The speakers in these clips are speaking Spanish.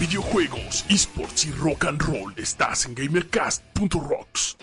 videojuegos, esports y rock and roll, estás en gamercast.rocks.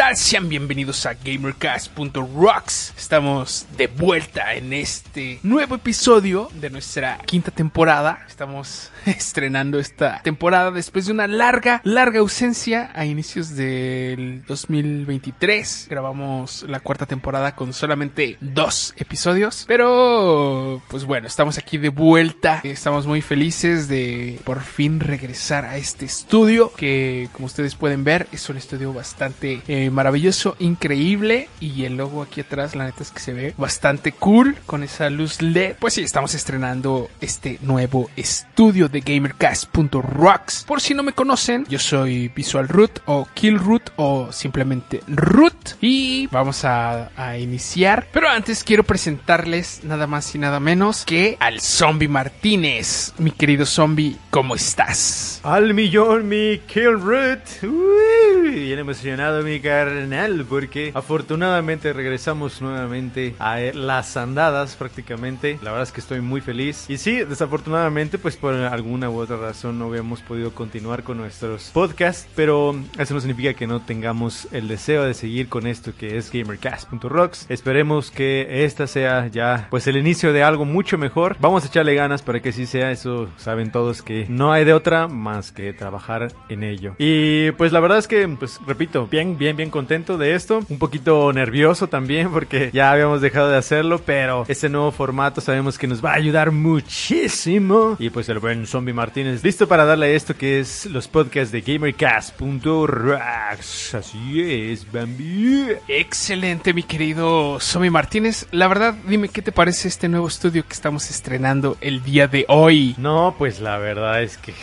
tal? Sean bienvenidos a GamerCast.rocks. Estamos de vuelta en este nuevo episodio de nuestra quinta temporada. Estamos estrenando esta temporada después de una larga, larga ausencia a inicios del 2023. Grabamos la cuarta temporada con solamente dos episodios. Pero, pues bueno, estamos aquí de vuelta. Estamos muy felices de por fin regresar a este estudio que, como ustedes pueden ver, es un estudio bastante eh, maravilloso, increíble. Y el logo aquí atrás, la neta es que se ve bastante cool con esa luz LED. Pues sí, estamos estrenando este nuevo estudio de gamercast.rocks. Por si no me conocen, yo soy Visual Root o Kill Root o simplemente Root. Y vamos a, iniciar. Pero antes quiero presentarles nada más y nada menos que al Zombie Martínez. Mi querido Zombie, ¿cómo estás? Al millón, mi Kill Root. Bien emocionado, mi carnal, porque afortunadamente regresamos nuevamente a las andadas prácticamente. La verdad es que estoy muy feliz. Y sí, desafortunadamente, pues por alguna u otra razón no habíamos podido continuar con nuestros podcasts, pero eso no significa que no tengamos el deseo de seguir con esto que es gamercast.rocks. Esperemos que esta sea ya pues el inicio de algo mucho mejor. Vamos a echarle ganas para que sí sea, eso saben todos que no hay de otra más que trabajar en ello. Y pues la verdad es que, pues repito, bien, bien, bien contento de esto. Un poquito nervioso también porque ya habíamos dejado de hacerlo, pero este nuevo formato sabemos que nos va a ayudar muchísimo. Y pues el buen Zombie Martínez listo para darle esto que es los podcasts de GamerCast.rocks. Así es, Bambi. Excelente, mi querido Zombie Martínez. La verdad, dime qué te parece este nuevo estudio que estamos estrenando el día de hoy. No, pues la verdad es que...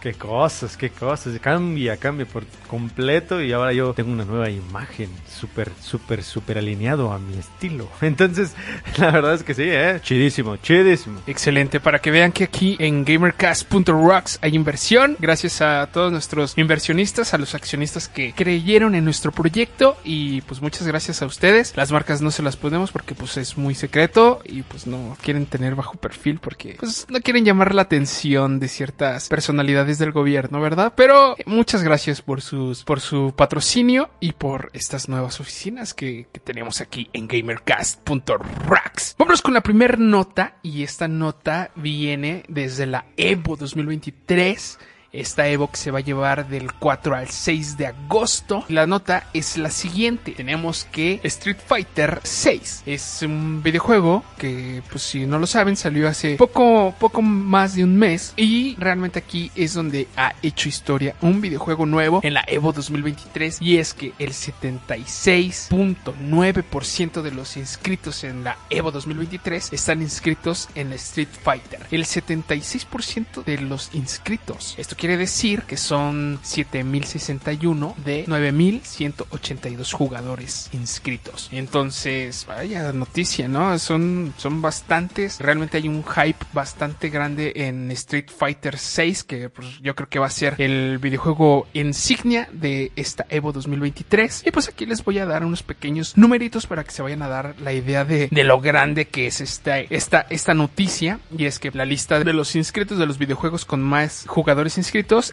Qué cosas, qué cosas. Cambia, cambia por completo y ahora yo tengo una nueva imagen súper, súper, súper alineado a mi estilo. Entonces, la verdad es que sí, ¿eh? Chidísimo, chidísimo. Excelente, para que vean que aquí en GamerCast.rocks hay inversión. Gracias a todos nuestros inversionistas, a los accionistas que creyeron en nuestro proyecto y pues muchas gracias a ustedes. Las marcas no se las podemos porque pues es muy secreto y pues no quieren tener bajo perfil porque pues no quieren llamar la atención de ciertas personalidades del gobierno, ¿verdad? Pero muchas gracias por sus por su patrocinio y por estas nuevas oficinas que, que tenemos aquí en gamercast.rocks. Vámonos con la primera nota y esta nota viene desde la Evo 2023 esta Evo que se va a llevar del 4 al 6 de agosto. La nota es la siguiente. Tenemos que Street Fighter 6 es un videojuego que, pues si no lo saben, salió hace poco, poco más de un mes. Y realmente aquí es donde ha hecho historia un videojuego nuevo en la Evo 2023. Y es que el 76.9% de los inscritos en la Evo 2023 están inscritos en Street Fighter. El 76% de los inscritos. Quiere decir que son 7061 de 9182 jugadores inscritos. Entonces, vaya noticia, ¿no? Son, son bastantes. Realmente hay un hype bastante grande en Street Fighter 6, que pues, yo creo que va a ser el videojuego insignia de esta Evo 2023. Y pues aquí les voy a dar unos pequeños numeritos para que se vayan a dar la idea de, de lo grande que es esta, esta, esta noticia. Y es que la lista de los inscritos de los videojuegos con más jugadores inscritos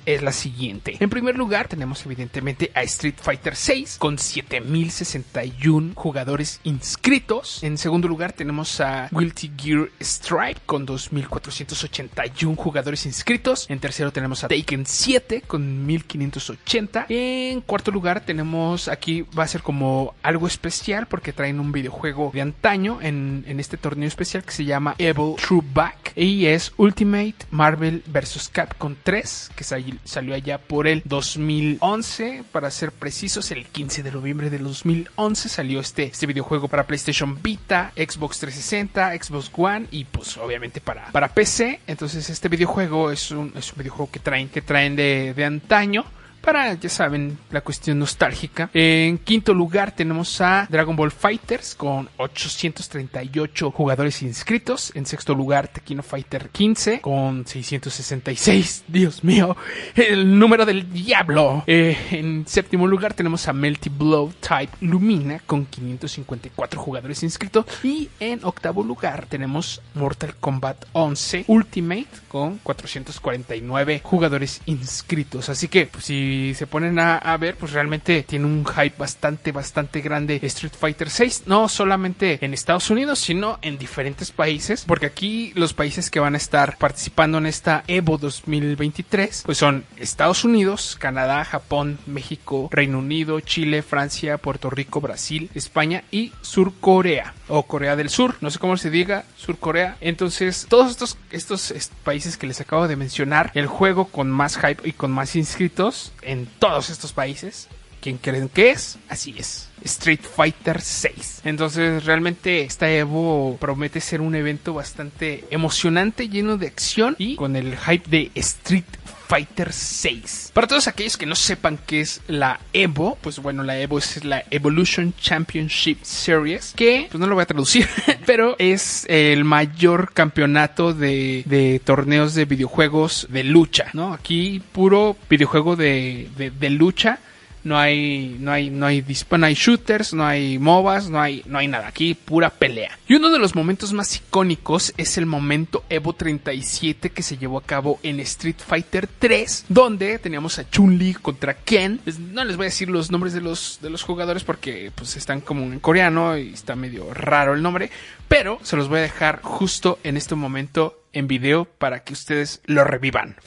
es la siguiente. En primer lugar tenemos evidentemente a Street Fighter 6 con 7061 jugadores inscritos. En segundo lugar tenemos a Guilty Gear Stripe con 2481 jugadores inscritos. En tercero tenemos a Taken 7 con 1580. En cuarto lugar tenemos aquí va a ser como algo especial porque traen un videojuego de antaño en, en este torneo especial que se llama Evil True Back y es Ultimate Marvel vs. Capcom 3 que salió allá por el 2011 para ser precisos el 15 de noviembre del 2011 salió este, este videojuego para PlayStation Vita Xbox 360 Xbox One y pues obviamente para, para PC entonces este videojuego es un, es un videojuego que traen que traen de, de antaño para, ya saben, la cuestión nostálgica. En quinto lugar tenemos a Dragon Ball Fighters con 838 jugadores inscritos. En sexto lugar, Tequino Fighter 15 con 666. Dios mío, el número del diablo. Eh, en séptimo lugar tenemos a Melty Blow Type Lumina con 554 jugadores inscritos. Y en octavo lugar tenemos Mortal Kombat 11 Ultimate con 449 jugadores inscritos. Así que pues, si se ponen a, a, ver, pues realmente tiene un hype bastante, bastante grande Street Fighter 6. No solamente en Estados Unidos, sino en diferentes países. Porque aquí los países que van a estar participando en esta Evo 2023, pues son Estados Unidos, Canadá, Japón, México, Reino Unido, Chile, Francia, Puerto Rico, Brasil, España y Sur Corea. O Corea del Sur, no sé cómo se diga, Sur Corea. Entonces, todos estos, estos países que les acabo de mencionar, el juego con más hype y con más inscritos en todos estos países. ¿Quién creen que es? Así es. Street Fighter 6. Entonces realmente esta Evo promete ser un evento bastante emocionante, lleno de acción y con el hype de Street Fighter 6. Para todos aquellos que no sepan qué es la Evo, pues bueno, la Evo es la Evolution Championship Series, que pues no lo voy a traducir, pero es el mayor campeonato de, de, torneos de videojuegos de lucha, ¿no? Aquí puro videojuego de, de, de lucha no hay, no hay, no hay, no hay shooters, no hay MOBAs, no hay, no hay nada. Aquí pura pelea. Y uno de los momentos más icónicos es el momento Evo 37 que se llevó a cabo en Street Fighter 3, donde teníamos a Chun-Li contra Ken. No les voy a decir los nombres de los, de los jugadores porque pues están como en coreano y está medio raro el nombre, pero se los voy a dejar justo en este momento en video para que ustedes lo revivan.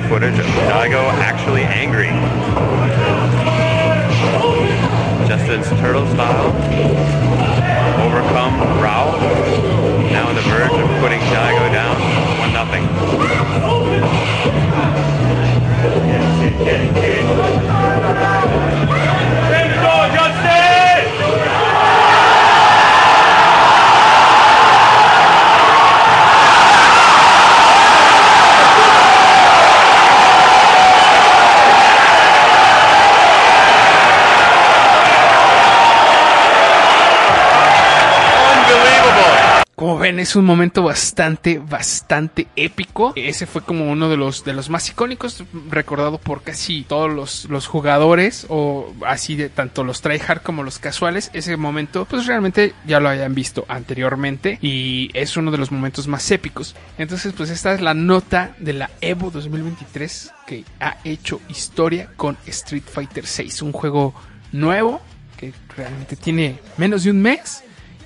prior footage of Daigo actually angry. Justin's turtle style overcome Rao. Now on the verge of putting Daigo down 1-0. es un momento bastante, bastante épico. Ese fue como uno de los, de los más icónicos, recordado por casi todos los, los jugadores o así de tanto los tryhard como los casuales. Ese momento, pues realmente ya lo hayan visto anteriormente y es uno de los momentos más épicos. Entonces, pues esta es la nota de la Evo 2023 que ha hecho historia con Street Fighter 6, un juego nuevo que realmente tiene menos de un mes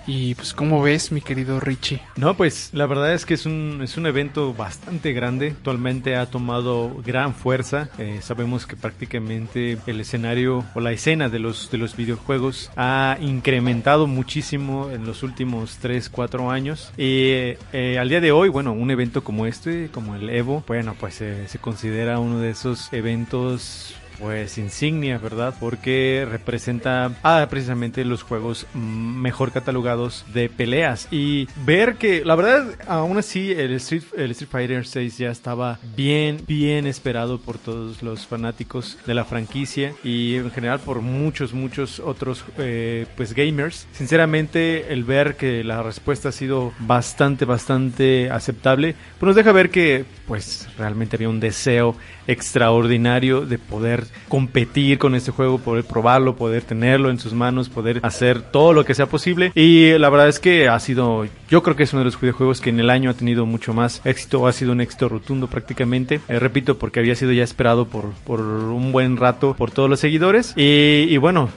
y pues, ¿cómo ves, mi querido Richie? No, pues la verdad es que es un, es un evento bastante grande. Actualmente ha tomado gran fuerza. Eh, sabemos que prácticamente el escenario o la escena de los, de los videojuegos ha incrementado muchísimo en los últimos 3, 4 años. Y eh, al día de hoy, bueno, un evento como este, como el Evo, bueno, pues eh, se considera uno de esos eventos pues insignia, ¿verdad? Porque representa ah, precisamente los juegos mejor catalogados de peleas. Y ver que, la verdad, aún así, el Street, el Street Fighter 6 ya estaba bien, bien esperado por todos los fanáticos de la franquicia y en general por muchos, muchos otros, eh, pues, gamers. Sinceramente, el ver que la respuesta ha sido bastante, bastante aceptable, pues nos deja ver que, pues, realmente había un deseo extraordinario de poder competir con este juego, poder probarlo, poder tenerlo en sus manos, poder hacer todo lo que sea posible. Y la verdad es que ha sido, yo creo que es uno de los videojuegos que en el año ha tenido mucho más éxito, ha sido un éxito rotundo prácticamente. Eh, repito, porque había sido ya esperado por, por un buen rato por todos los seguidores. Y, bueno,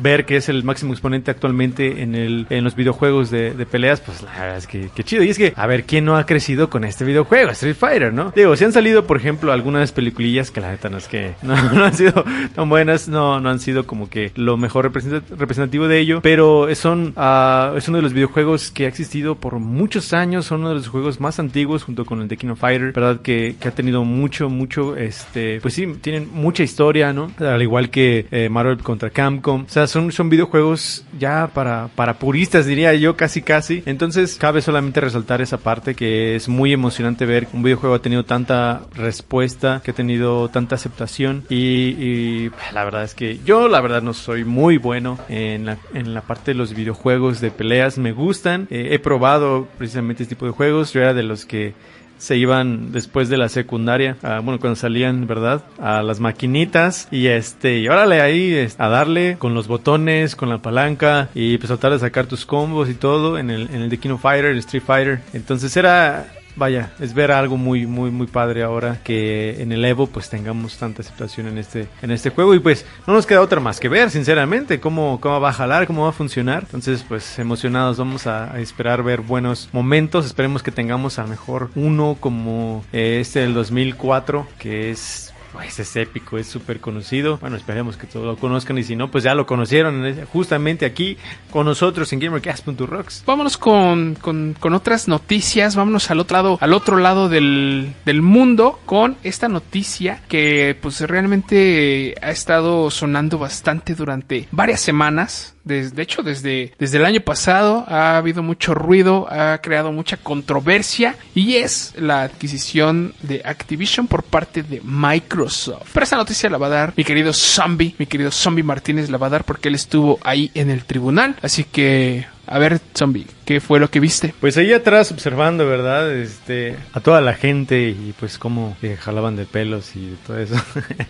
ver que es el máximo exponente actualmente en, el, en los videojuegos de, peleas, pues la verdad es que, chido. Y es que, a ver, ¿quién no ha crecido con este videojuego? Street Fighter, ¿no? Digo, si han salido, por ejemplo, algunas películas que la neta no es que no, han sido tan buenas, no, no han sido como que lo mejor representativo de ello, pero son, uh, es uno de los videojuegos que ha existido por muchos años, son uno de los juegos más antiguos junto con el de King of Fighter, ¿verdad? Que, que ha tenido mucho, mucho, este, pues sí, tienen mucha historia, ¿no? Al igual que eh, Marvel contra Capcom. O sea, son, son videojuegos ya para, para puristas, diría yo, casi, casi. Entonces, cabe solamente resaltar esa parte que es muy emocionante ver que un videojuego ha tenido tanta respuesta, que ha tenido tanta aceptación y, y la verdad es que yo, la verdad, no soy muy bueno en la, en la parte de los videojuegos de peleas. Me gustan. Eh, he probado precisamente este tipo de juegos. Yo era de los que se iban después de la secundaria, ah, bueno, cuando salían, ¿verdad? A las maquinitas y este, y órale ahí a darle con los botones, con la palanca y pues tratar de sacar tus combos y todo en el, en el de King of Fighter, el Street Fighter. Entonces era, vaya, es ver algo muy, muy, muy padre ahora que en el Evo pues tengamos tanta aceptación en este, en este juego y pues no nos queda otra más que ver, sinceramente, cómo, cómo va a jalar, cómo va a funcionar. Entonces pues emocionados vamos a, esperar ver buenos momentos, esperemos que tengamos a lo mejor uno como eh, este del 2004 que es pues es épico, es súper conocido. Bueno, esperemos que todos lo conozcan y si no, pues ya lo conocieron justamente aquí con nosotros en GamerCast.rocks. Vámonos con, con, con otras noticias, vámonos al otro lado, al otro lado del, del mundo con esta noticia que pues realmente ha estado sonando bastante durante varias semanas. De hecho, desde, desde el año pasado ha habido mucho ruido, ha creado mucha controversia y es la adquisición de Activision por parte de Microsoft. Pero esta noticia la va a dar mi querido Zombie, mi querido Zombie Martínez la va a dar porque él estuvo ahí en el tribunal. Así que, a ver, Zombie, ¿qué fue lo que viste? Pues ahí atrás observando, ¿verdad? Este, a toda la gente y pues cómo eh, jalaban de pelos y todo eso.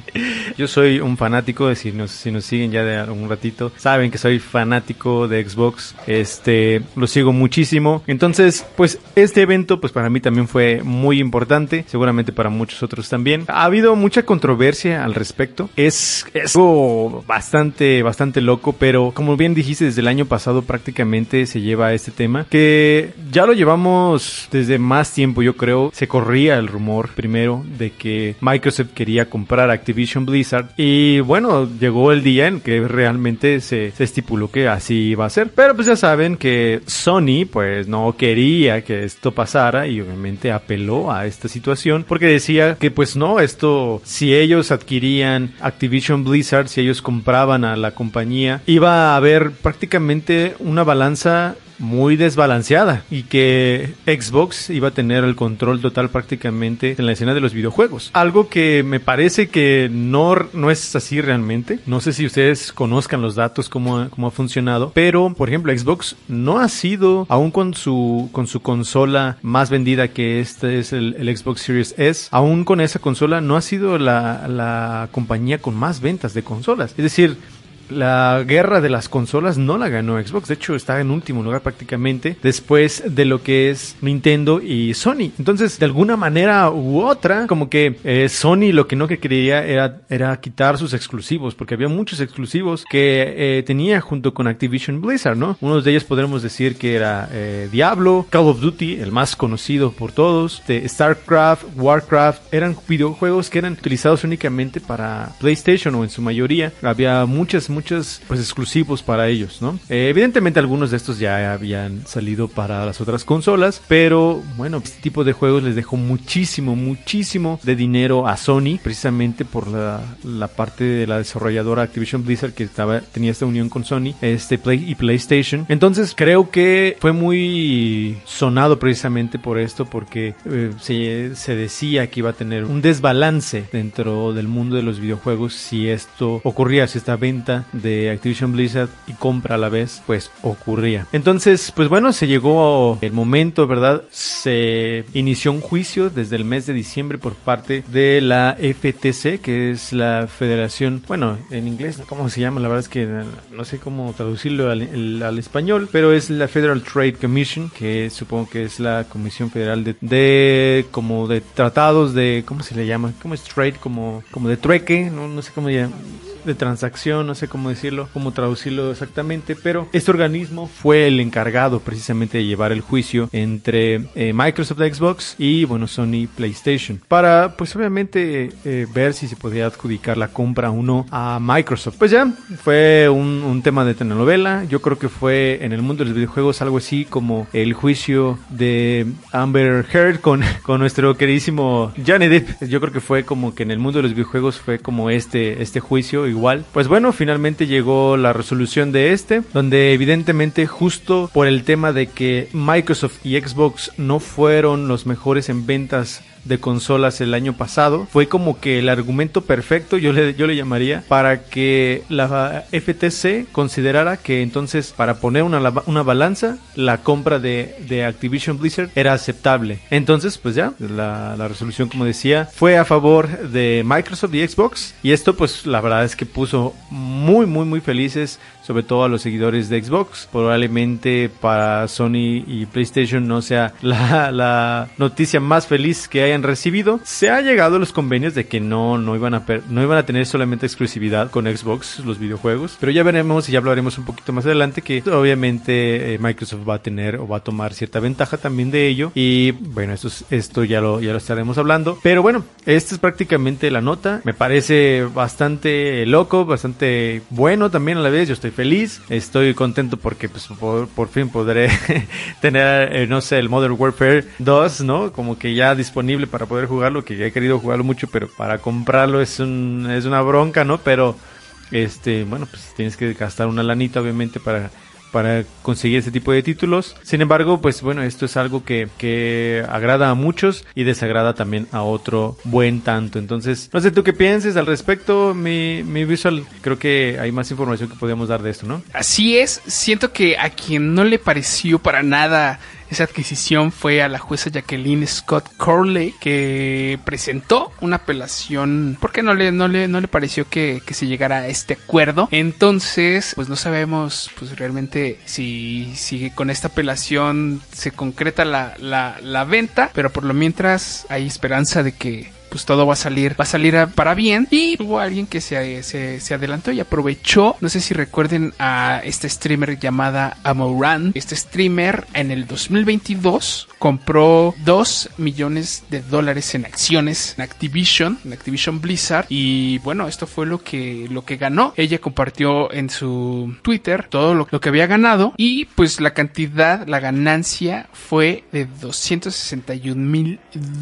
Yo soy un fanático, de si nos, si nos siguen ya de un ratito, saben que soy fanático de Xbox. Este, lo sigo muchísimo. Entonces, pues este evento, pues para mí también fue muy importante, seguramente para muchos otros también. Ha habido mucha controversia al respecto. Es, es algo bastante, bastante loco, pero como bien dijiste, desde el año pasado prácticamente se lleva este tema, que ya lo llevamos desde más tiempo, yo creo. Se corría el rumor primero de que Microsoft quería comprar Activision Blizzard y bueno, llegó el día en que realmente se, se estipuló que así iba a ser. Pero pues ya saben que Sony pues no quería que esto pasara y obviamente apeló a esta situación porque decía que pues no, esto si ellos adquirían Activision Blizzard, si ellos compraban a la compañía, iba a haber prácticamente una balanza muy desbalanceada y que Xbox iba a tener el control total prácticamente en la escena de los videojuegos. Algo que me parece que no, no es así realmente. No sé si ustedes conozcan los datos, cómo, cómo ha funcionado, pero por ejemplo Xbox no ha sido, aún con su, con su consola más vendida que este es el, el Xbox Series S, aún con esa consola no ha sido la, la compañía con más ventas de consolas. Es decir, la guerra de las consolas no la ganó Xbox, de hecho está en último lugar prácticamente después de lo que es Nintendo y Sony. Entonces, de alguna manera u otra, como que eh, Sony lo que no que quería era, quitar sus exclusivos, porque había muchos exclusivos que eh, tenía junto con Activision Blizzard, ¿no? Uno de ellos podremos decir que era eh, Diablo, Call of Duty, el más conocido por todos, de StarCraft, Warcraft, eran videojuegos que eran utilizados únicamente para PlayStation o en su mayoría. Había muchas, muchos pues exclusivos para ellos, ¿no? Eh, evidentemente algunos de estos ya habían salido para las otras consolas, pero bueno, este tipo de juegos les dejó muchísimo, muchísimo de dinero a Sony, precisamente por la, parte de la desarrolladora Activision Blizzard que estaba, tenía esta unión con Sony, este Play y PlayStation. Entonces creo que fue muy sonado precisamente por esto, porque eh, se, se decía que iba a tener un desbalance dentro del mundo de los videojuegos si esto ocurría, si esta venta de Activision Blizzard y compra a la vez, pues ocurría. Entonces, pues bueno, se llegó el momento, ¿verdad? Se inició un juicio desde el mes de diciembre por parte de la FTC, que es la Federación, bueno, en inglés, ¿cómo se llama? La verdad es que no sé cómo traducirlo al, español, pero es la Federal Trade Commission, que supongo que es la Comisión Federal de, de como de tratados de, ¿cómo se le llama? ¿Cómo es trade? Como, como de trueque, no, no sé cómo llama de transacción, no sé cómo decirlo, cómo traducirlo exactamente, pero este organismo fue el encargado precisamente de llevar el juicio entre eh, Microsoft Xbox y bueno Sony PlayStation para pues obviamente eh, ver si se podía adjudicar la compra o no a Microsoft. Pues ya fue un, un tema de telenovela, yo creo que fue en el mundo de los videojuegos algo así como el juicio de Amber Heard con, con nuestro queridísimo Johnny Depp. Yo creo que fue como que en el mundo de los videojuegos fue como este, este juicio igual. Pues bueno, finalmente llegó la resolución de este, donde evidentemente justo por el tema de que Microsoft y Xbox no fueron los mejores en ventas de consolas el año pasado. Fue como que el argumento perfecto, yo le, yo le llamaría, para que la FTC considerara que entonces para poner una, una balanza, la compra de, de, Activision Blizzard era aceptable. Entonces, pues ya, la, la, resolución, como decía, fue a favor de Microsoft y Xbox. Y esto, pues la verdad es que puso muy, muy, muy felices sobre todo a los seguidores de Xbox. Probablemente para Sony y PlayStation no sea la, noticia más feliz que hayan recibido. Se ha llegado a los convenios de que no, no, iban a no iban a tener solamente exclusividad con Xbox los videojuegos, pero ya veremos y ya hablaremos un poquito más adelante que obviamente eh, Microsoft va a tener o va a tomar cierta ventaja también de ello y bueno, esto, esto ya, lo, ya lo estaremos hablando. Pero bueno, esta es prácticamente la nota. Me parece bastante loco, bastante bueno también a la vez. Yo estoy feliz, estoy contento porque pues, por, por fin podré tener, eh, no sé, el Modern Warfare 2, ¿no? Como que ya disponible para poder jugarlo, que ya he querido jugarlo mucho, pero para comprarlo es, un, es una bronca, ¿no? Pero, este, bueno, pues tienes que gastar una lanita, obviamente, para para conseguir ese tipo de títulos. Sin embargo, pues bueno, esto es algo que, que agrada a muchos y desagrada también a otro buen tanto. Entonces, no sé tú qué pienses al respecto, mi, mi visual. Creo que hay más información que podríamos dar de esto, ¿no? Así es, siento que a quien no le pareció para nada esa adquisición fue a la jueza Jacqueline Scott Corley que presentó una apelación porque no le, no le, no le pareció que, que se llegara a este acuerdo. Entonces, pues no sabemos pues realmente si, si con esta apelación se concreta la, la, la venta, pero por lo mientras hay esperanza de que pues todo va a salir, va a salir para bien. Y hubo alguien que se, se, se, adelantó y aprovechó. No sé si recuerden a este streamer llamada Amoran. Este streamer en el 2022 compró 2 millones de dólares en acciones en Activision, en Activision Blizzard. Y bueno, esto fue lo que, lo que ganó. Ella compartió en su Twitter todo lo, lo que había ganado. Y pues la cantidad, la ganancia fue de 261 mil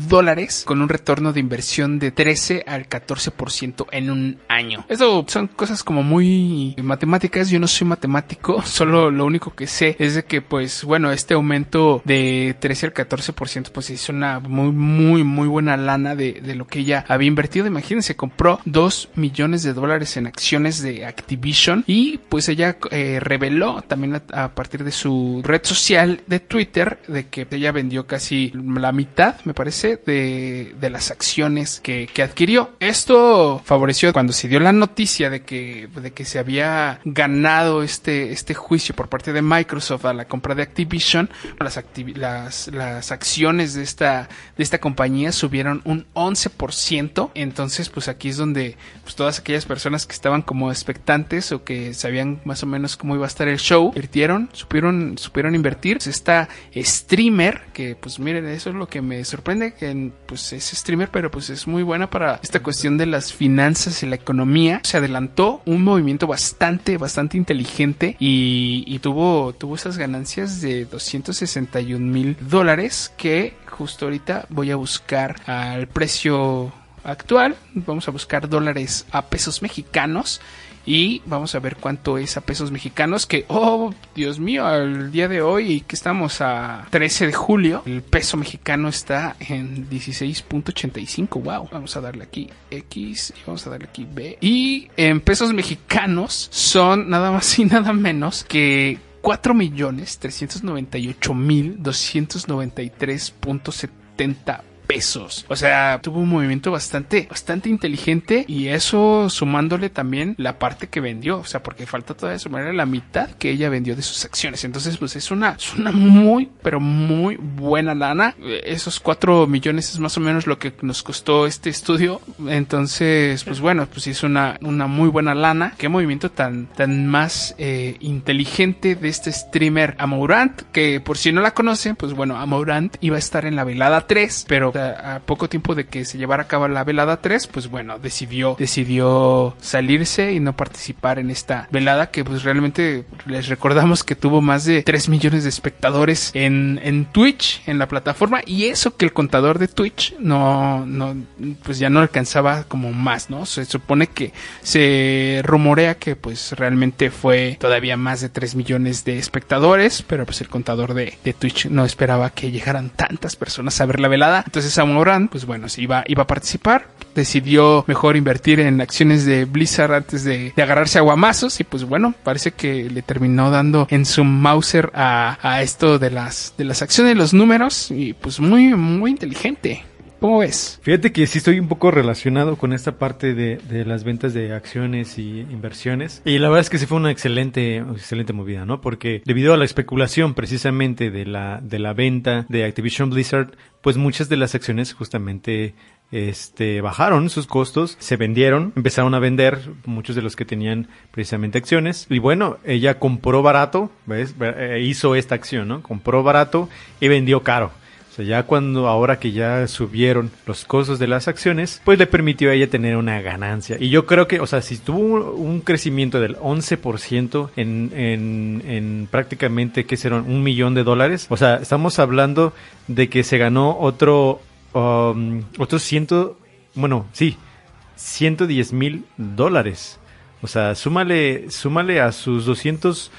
dólares con un retorno de inversión de 13 al 14% en un año. Eso son cosas como muy matemáticas. Yo no soy matemático, solo lo único que sé es de que, pues, bueno, este aumento de 13 al 14% pues es una muy, muy, muy buena lana de, lo que ella había invertido. Imagínense, compró 2 millones de dólares en acciones de Activision y pues ella eh, reveló también a, partir de su red social de Twitter de que ella vendió casi la mitad, me parece, de las acciones que, adquirió. Esto favoreció cuando se dio la noticia de que, de que se había ganado este, este juicio por parte de Microsoft a la compra de Activision. Las, acti las, las acciones de esta, de esta compañía subieron un 11%. Entonces, pues aquí es donde pues, todas aquellas personas que estaban como expectantes o que sabían más o menos cómo iba a estar el show, invirtieron, supieron, supieron invertir. Pues esta streamer, que pues miren, eso es lo que me sorprende, que pues es streamer, pero pues es muy buena para esta cuestión de las finanzas y la economía. Se adelantó un movimiento bastante, bastante inteligente y, y tuvo, tuvo esas ganancias de 261 mil dólares que justo ahorita voy a buscar al precio actual. Vamos a buscar dólares a pesos mexicanos y vamos a ver cuánto es a pesos mexicanos que oh Dios mío al día de hoy que estamos a 13 de julio el peso mexicano está en 16.85 wow. Vamos a darle aquí X y vamos a darle aquí B. Y en pesos mexicanos son nada más y nada menos que 4 millones 398 mil 293.70 pesos. O sea, tuvo un movimiento bastante, bastante inteligente y eso sumándole también la parte que vendió. O sea, porque falta todavía sumar la mitad que ella vendió de sus acciones. Entonces, pues es una, es una muy, pero muy buena lana. Esos 4 millones es más o menos lo que nos costó este estudio. Entonces, pues bueno, pues es una, una muy buena lana. Qué movimiento tan, tan más eh, inteligente de este streamer Amourant, que por si no la conocen, pues bueno, Amourant iba a estar en la velada 3, pero a, poco tiempo de que se llevara a cabo la velada 3, pues bueno, decidió, decidió salirse y no participar en esta velada que pues realmente les recordamos que tuvo más de 3 millones de espectadores en, en Twitch, en la plataforma, y eso que el contador de Twitch no, no, pues ya no alcanzaba como más, ¿no? Se supone que se rumorea que pues realmente fue todavía más de 3 millones de espectadores, pero pues el contador de, de Twitch no esperaba que llegaran tantas personas a ver la velada. Entonces Amoran, pues bueno, iba, iba a participar, decidió mejor invertir en acciones de Blizzard antes de, de agarrarse a guamazos y pues bueno, parece que le terminó dando en su Mauser a, a esto de las, de las acciones, los números y pues muy, muy inteligente. ¿Cómo ves? Fíjate que sí estoy un poco relacionado con esta parte de, las ventas de acciones y inversiones. Y la verdad es que sí fue una excelente, excelente movida, ¿no? Porque debido a la especulación precisamente de la, de la venta de Activision Blizzard, pues muchas de las acciones justamente este, bajaron sus costos, se vendieron, empezaron a vender muchos de los que tenían precisamente acciones. Y bueno, ella compró barato, ¿ves? Hizo esta acción, ¿no? Compró barato y vendió caro. Sea, ya cuando ahora que ya subieron los costos de las acciones, pues le permitió a ella tener una ganancia. Y yo creo que, o sea, si tuvo un crecimiento del 11% en, en, en prácticamente, ¿qué serán? Un millón de dólares. O sea, estamos hablando de que se ganó otro, um, ciento, bueno, sí, 110 mil dólares. O sea, súmale, súmale a sus 200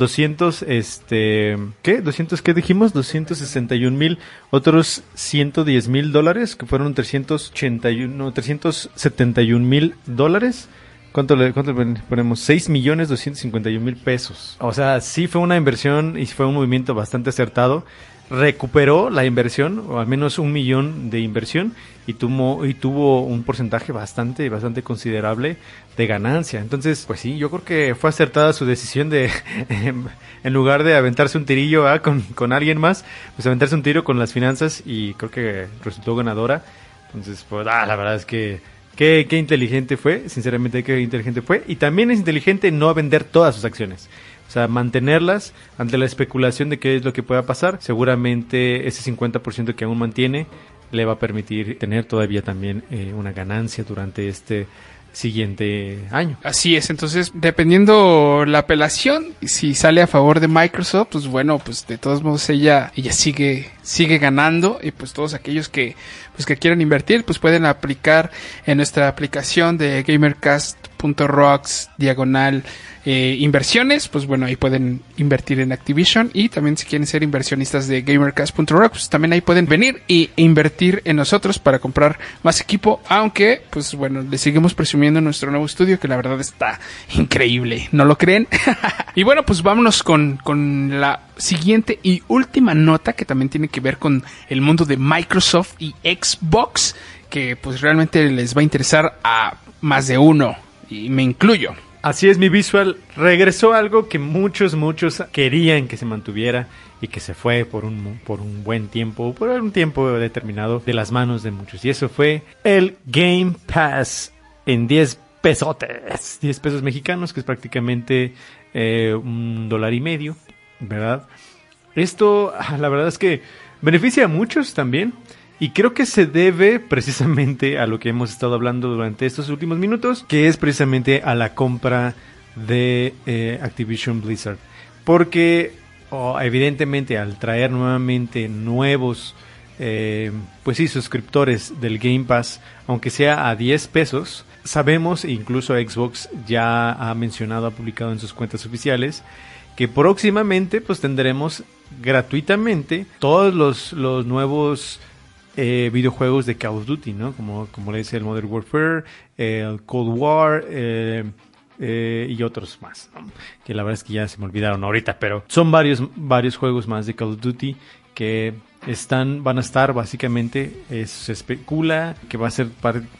200, este, ¿qué? 200, ¿qué dijimos? 261 mil, otros 110 mil dólares, que fueron 381, no, 371 mil dólares. ¿Cuánto le, ¿Cuánto le ponemos? 6 millones 251 mil pesos. O sea, sí fue una inversión y fue un movimiento bastante acertado. Recuperó la inversión, o al menos un millón de inversión, y tuvo, y tuvo un porcentaje bastante, bastante considerable de ganancia. Entonces, pues sí, yo creo que fue acertada su decisión de, en lugar de aventarse un tirillo ¿ah? con, con alguien más, pues aventarse un tiro con las finanzas y creo que resultó ganadora. Entonces, pues, ah, la verdad es que Qué, qué, inteligente fue, sinceramente qué inteligente fue. Y también es inteligente no vender todas sus acciones. O sea, mantenerlas ante la especulación de qué es lo que pueda pasar. Seguramente ese 50% que aún mantiene le va a permitir tener todavía también eh, una ganancia durante este siguiente año. Así es, entonces dependiendo la apelación, si sale a favor de Microsoft, pues bueno, pues de todos modos ella ella sigue sigue ganando y pues todos aquellos que pues que quieran invertir, pues pueden aplicar en nuestra aplicación de gamercast.rocks diagonal eh, inversiones, pues bueno, ahí pueden invertir en Activision. Y también si quieren ser inversionistas de gamercast.rock, pues también ahí pueden venir e invertir en nosotros para comprar más equipo, aunque pues bueno, les seguimos presumiendo nuestro nuevo estudio que la verdad está increíble, ¿no lo creen? y bueno, pues vámonos con, con la siguiente y última nota que también tiene que ver con el mundo de Microsoft y Xbox, que pues realmente les va a interesar a más de uno y me incluyo. Así es, mi visual. Regresó algo que muchos, muchos querían que se mantuviera y que se fue por un, por un buen tiempo, por un tiempo determinado, de las manos de muchos. Y eso fue el Game Pass en 10 pesotes, 10 pesos mexicanos, que es prácticamente eh, un dólar y medio, ¿verdad? Esto, la verdad es que beneficia a muchos también. Y creo que se debe precisamente a lo que hemos estado hablando durante estos últimos minutos, que es precisamente a la compra de eh, Activision Blizzard. Porque oh, evidentemente al traer nuevamente nuevos, eh, pues sí, suscriptores del Game Pass, aunque sea a 10 pesos, sabemos, incluso Xbox ya ha mencionado, ha publicado en sus cuentas oficiales, que próximamente pues tendremos gratuitamente todos los, los nuevos eh, videojuegos de Call of Duty, ¿no? Como, como le dice el Modern Warfare, el Cold War eh, eh, y otros más, que la verdad es que ya se me olvidaron ahorita, pero son varios, varios juegos más de Call of Duty que están, van a estar básicamente, se especula que va a ser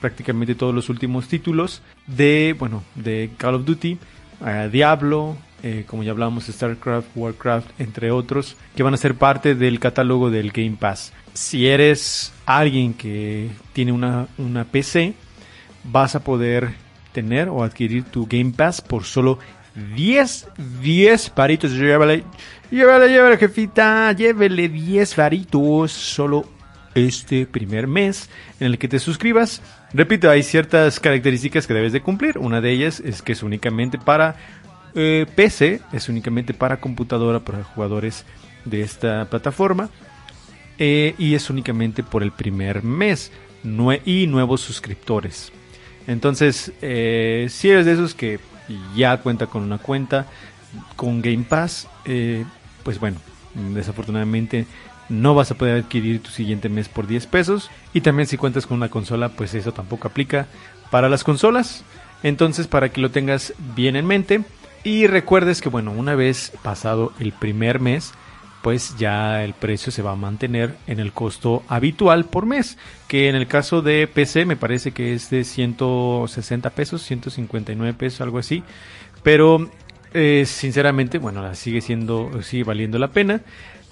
prácticamente todos los últimos títulos de, bueno, de Call of Duty, Diablo, eh, como ya hablábamos, StarCraft, Warcraft, entre otros, que van a ser parte del catálogo del Game Pass. Si eres alguien que tiene una, una PC, vas a poder tener o adquirir tu Game Pass por solo 10, 10 paritos. Llévale, llévale, llévale, jefita, llévele 10 varitos solo este primer mes en el que te suscribas. Repito, hay ciertas características que debes de cumplir. Una de ellas es que es únicamente para eh, PC, es únicamente para computadora, para jugadores de esta plataforma. Eh, y es únicamente por el primer mes y nuevos suscriptores. Entonces, eh, si eres de esos que ya cuenta con una cuenta con Game Pass, pues bueno, desafortunadamente no vas a poder adquirir tu siguiente mes por 10 pesos. Y también si cuentas con una consola, pues eso tampoco aplica para las consolas. Entonces, para que lo tengas bien en mente. Y recuerdes que, bueno, una vez pasado el primer mes, pues ya el precio se va a mantener en el costo habitual por mes, que en el caso de PC me parece que es de 160 pesos, 159 pesos, algo así, pero eh, sinceramente, bueno, sigue siendo, sigue valiendo la pena.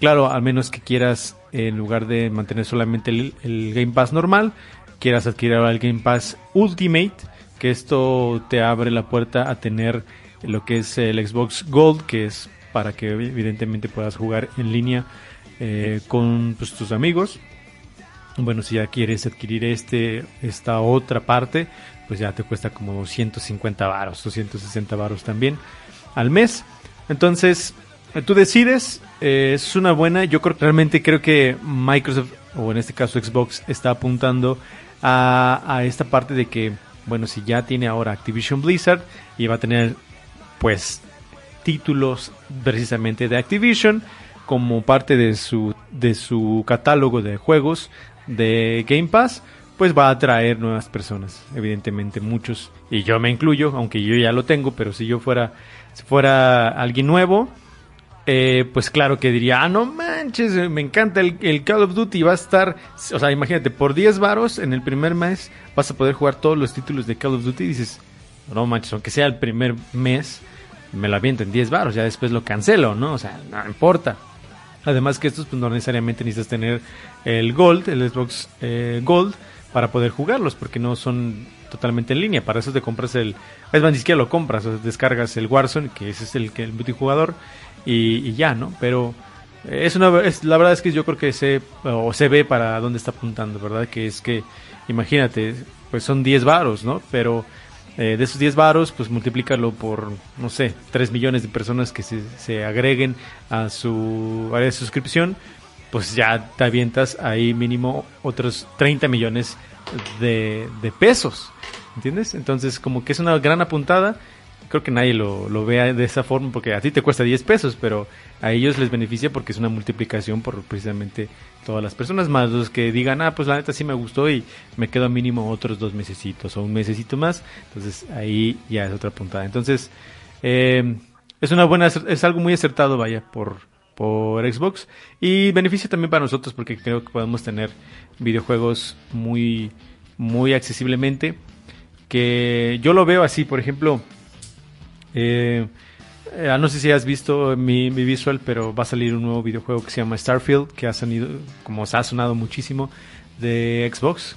Claro, al menos que quieras, en lugar de mantener solamente el, el Game Pass normal, quieras adquirir el Game Pass Ultimate, que esto te abre la puerta a tener lo que es el Xbox Gold, que es para que evidentemente puedas jugar en línea eh, con pues, tus amigos. Bueno, si ya quieres adquirir este, esta otra parte, pues ya te cuesta como 250 varos, 260 varos también al mes. Entonces, eh, tú decides, eh, es una buena, yo creo, realmente creo que Microsoft, o en este caso Xbox, está apuntando a, a esta parte de que, bueno, si ya tiene ahora Activision Blizzard y va a tener pues títulos precisamente de Activision como parte de su, de su catálogo de juegos de Game Pass, pues va a atraer nuevas personas, evidentemente muchos, y yo me incluyo, aunque yo ya lo tengo, pero si yo fuera, si fuera alguien nuevo, eh, pues claro que diría, ah, no manches, me encanta el, Call of Duty, va a estar, o sea, imagínate, por 10 varos en el primer mes vas a poder jugar todos los títulos de Call of Duty y dices, no manches, aunque sea el primer mes, me lo aviento en 10 baros, ya después lo cancelo, ¿no? O sea, no importa. Además que estos pues, no necesariamente necesitas tener el Gold, el Xbox eh, Gold, para poder jugarlos, porque no son totalmente en línea. Para eso te compras el... Es más, ni siquiera lo compras, o descargas el Warzone, que ese es el, el multijugador, y, ya, ¿no? Pero es una es, la verdad es que yo creo que se o se ve para dónde está apuntando, ¿verdad? Que es que imagínate, pues son 10 varos, ¿no? Pero eh, de esos 10 varos, pues multiplícalo por, no sé, 3 millones de personas que se, se agreguen a su área de suscripción, pues ya te avientas ahí mínimo otros 30 millones de, de pesos. ¿Entiendes? Entonces, como que es una gran apuntada creo que nadie lo, lo vea de esa forma porque a ti te cuesta 10 pesos, pero a ellos les beneficia porque es una multiplicación por precisamente todas las personas, más los que digan, ah, pues la neta sí me gustó y me quedo mínimo otros dos mesecitos o un mesecito más, entonces ahí ya es otra puntada. Entonces, eh, es una buena, es algo muy acertado, vaya, por, por Xbox y beneficia también para nosotros porque creo que podemos tener videojuegos muy, muy accesiblemente que yo lo veo así, por ejemplo, eh, eh, no sé si has visto mi, visual, pero va a salir un nuevo videojuego que se llama Starfield, que ha sonido, como se ha sonado muchísimo de Xbox.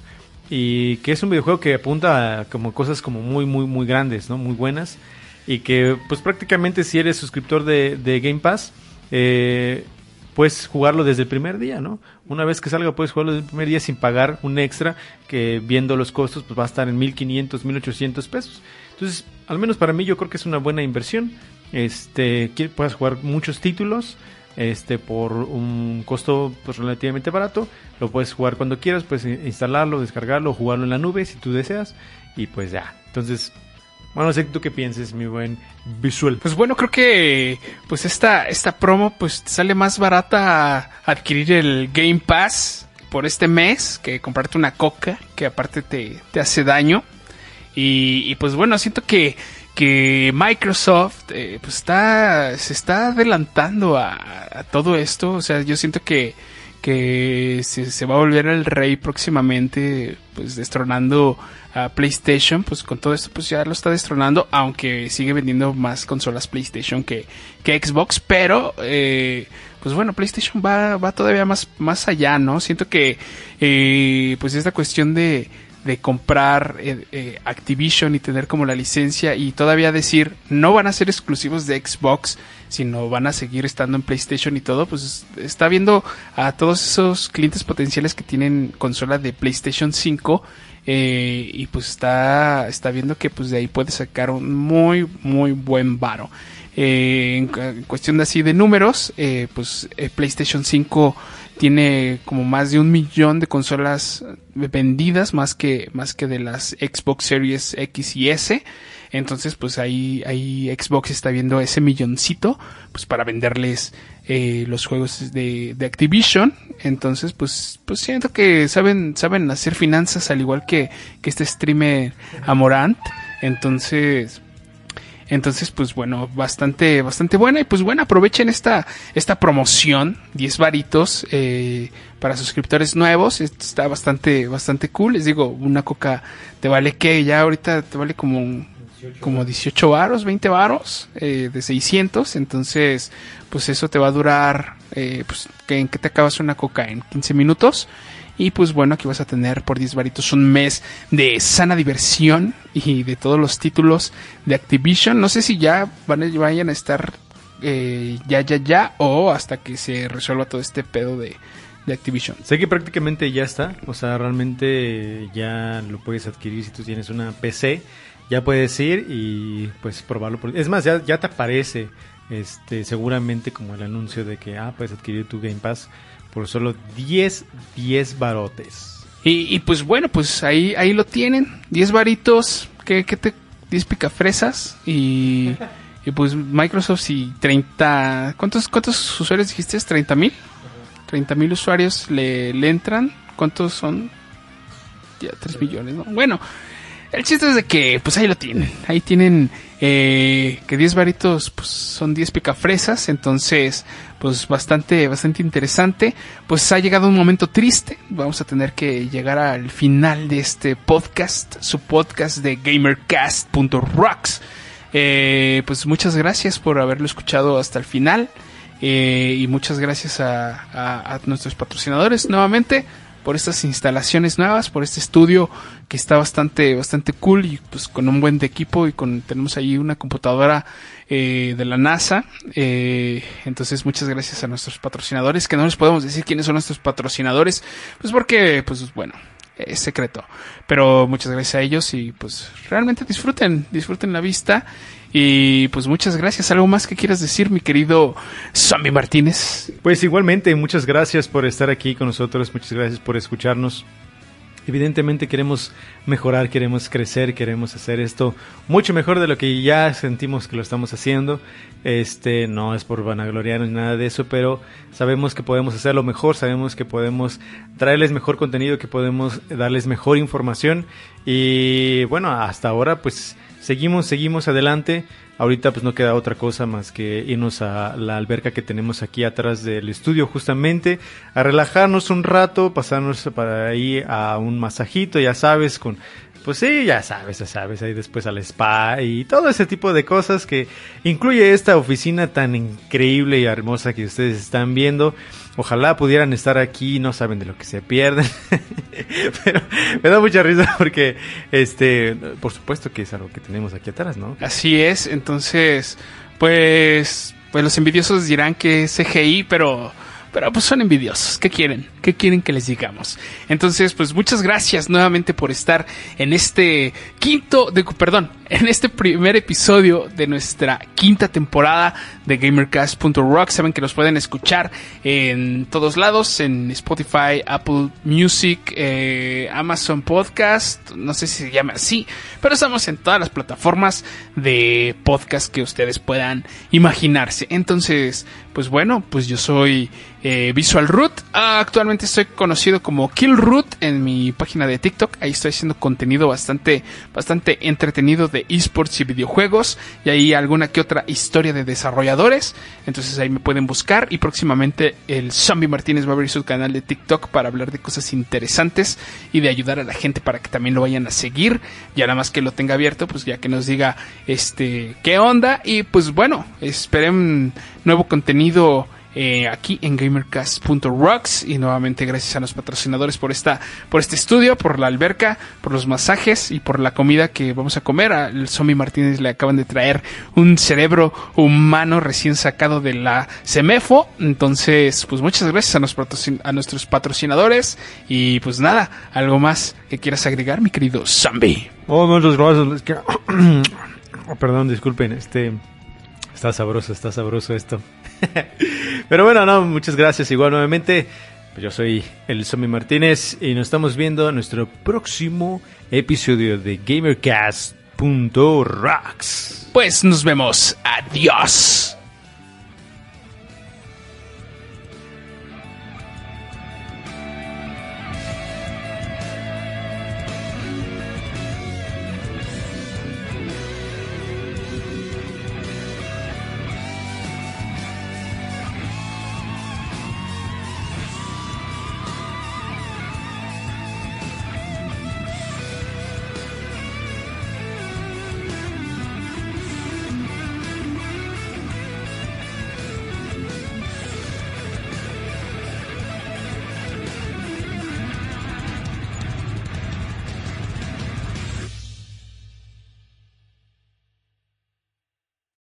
Y que es un videojuego que apunta a como cosas como muy, muy, muy grandes, ¿no? Muy buenas. Y que pues prácticamente si eres suscriptor de, Game Pass, eh, puedes jugarlo desde el primer día, ¿no? Una vez que salga puedes jugarlo desde el primer día sin pagar un extra que viendo los costos pues va a estar en 1500, 1800 pesos. Entonces, al menos para mí yo creo que es una buena inversión. Este, puedes jugar muchos títulos este por un costo pues, relativamente barato. Lo puedes jugar cuando quieras, puedes instalarlo, descargarlo, jugarlo en la nube si tú deseas y pues ya. Entonces, bueno, no sé tú qué pienses, mi buen visual. Pues bueno, creo que pues esta, esta promo pues sale más barata adquirir el Game Pass por este mes que comprarte una coca que aparte te, te hace daño. Y, pues bueno, siento que, que Microsoft eh, pues está, se está adelantando a, todo esto. O sea, yo siento que, que se, se va a volver el rey próximamente, pues destronando a PlayStation, pues con todo esto pues ya lo está destronando, aunque sigue vendiendo más consolas PlayStation que, que Xbox, pero eh, pues bueno, PlayStation va, va todavía más, más allá, ¿no? Siento que eh, pues esta cuestión de, de comprar eh, eh, Activision y tener como la licencia y todavía decir no van a ser exclusivos de Xbox, sino van a seguir estando en PlayStation y todo, pues está viendo a todos esos clientes potenciales que tienen consola de PlayStation 5 eh, y pues está, está viendo que pues de ahí puede sacar un muy, muy buen varo. En, en cuestión de así de números, pues PlayStation 5 tiene como más de un millón de consolas vendidas, más que, más que de las Xbox Series X y S. Entonces, pues ahí, ahí Xbox está viendo ese milloncito, pues para venderles eh, los juegos de, de Activision. Entonces, pues, pues siento que saben, saben hacer finanzas al igual que, que este streamer Amorant. Entonces, entonces, pues bueno, bastante, bastante buena. Y pues bueno, aprovechen esta, esta promoción, 10 varitos, eh, para suscriptores nuevos. Esto está bastante, bastante cool. Les digo, una coca te vale que ya ahorita te vale como, como 18 varos, 20 varos, eh, de 600. Entonces, pues eso te va a durar, eh, pues, ¿en qué te acabas una coca? En 15 minutos. Y pues bueno, aquí vas a tener por 10 varitos un mes de sana diversión y de todos los títulos de Activision. No sé si ya van a, vayan a estar eh, ya, ya, ya o hasta que se resuelva todo este pedo de, de Activision. Sé que prácticamente ya está, o sea, realmente ya lo puedes adquirir si tú tienes una PC, ya puedes ir y pues probarlo. por- Es más, ya, ya te aparece este seguramente como el anuncio de que ah, puedes adquirir tu Game Pass por solo 10 10 barotes. Y, y pues bueno, pues ahí, ahí lo tienen. 10 varitos, que, que te 10 picafresas y, y pues Microsoft y 30... ¿Cuántos, cuántos usuarios dijiste? ¿30 mil? 30 mil usuarios le, le entran. ¿Cuántos son? Ya 3 millones, ¿no? Bueno, el chiste es de que pues ahí lo tienen. Ahí tienen eh, que 10 varitos pues son 10 picafresas. Entonces pues bastante, bastante interesante. Pues ha llegado un momento triste. Vamos a tener que llegar al final de este podcast, su podcast de gamercast.rocks. Eh, pues muchas gracias por haberlo escuchado hasta el final. Eh, y muchas gracias a, a- a nuestros patrocinadores nuevamente por estas instalaciones nuevas, por este estudio que está bastante, bastante cool y pues con un buen equipo y con tenemos ahí una computadora eh, de la NASA. Eh, entonces muchas gracias a nuestros patrocinadores, que no les podemos decir quiénes son nuestros patrocinadores, pues porque, pues bueno, es secreto. Pero muchas gracias a ellos y pues realmente disfruten, disfruten la vista. Y pues muchas gracias. ¿Algo más que quieras decir, mi querido Zombie Martínez? Pues igualmente, muchas gracias por estar aquí con nosotros, muchas gracias por escucharnos. Evidentemente queremos mejorar, queremos crecer, queremos hacer esto mucho mejor de lo que ya sentimos que lo estamos haciendo. Este no es por vanagloriarnos ni nada de eso, pero sabemos que podemos hacerlo mejor, sabemos que podemos traerles mejor contenido, que podemos darles mejor información y bueno, hasta ahora pues seguimos, seguimos adelante. Ahorita pues no queda otra cosa más que irnos a la alberca que tenemos aquí atrás del estudio justamente, a relajarnos un rato, pasarnos para ahí a un masajito, ya sabes, con pues sí, ya sabes, ya sabes, ahí después al spa y todo ese tipo de cosas que incluye esta oficina tan increíble y hermosa que ustedes están viendo. Ojalá pudieran estar aquí, no saben de lo que se pierden. Pero me da mucha risa porque, este, por supuesto que es algo que tenemos aquí atrás, ¿no? Así es, entonces, pues, pues los envidiosos dirán que es CGI, pero, pero pues son envidiosos. ¿Qué quieren? ¿Qué quieren que les digamos? Entonces, pues muchas gracias nuevamente por estar en este quinto, de, perdón, en este primer episodio de nuestra quinta temporada de GamerCast.rock. Saben que los pueden escuchar en todos lados, en Spotify, Apple Music, eh, Amazon Podcast, no sé si se llama así, pero estamos en todas las plataformas de podcast que ustedes puedan imaginarse. Entonces, pues bueno, pues yo soy eh, Visual Root. Ah, actualmente estoy conocido como Killroot en mi página de TikTok. Ahí estoy haciendo contenido bastante, bastante entretenido de esports y videojuegos. Y ahí alguna que otra historia de Entonces ahí me pueden buscar. Y próximamente el Zombie Martínez va a abrir su canal de TikTok para hablar de cosas interesantes y de ayudar a la gente para que también lo vayan a seguir. Ya nada más que lo tenga abierto, pues ya que nos diga este qué onda. Y pues bueno, esperen nuevo contenido eh, aquí en gamercast.rocks y nuevamente gracias a los patrocinadores por esta por este estudio, por la alberca, por los masajes y por la comida que vamos a comer. Al Somi Martínez le acaban de traer un cerebro humano recién sacado de la Semefo. Entonces, pues muchas gracias a, nuestros patrocinadores y pues nada, algo más que quieras agregar, mi querido Zombie. Oh, muchas gracias. Oh, perdón, disculpen, este... Está sabroso, está sabroso esto. Pero bueno, no, muchas gracias igual nuevamente. Yo soy el Zombie Martínez y nos estamos viendo en nuestro próximo episodio de GamerCast.rocks. Pues nos vemos. Adiós.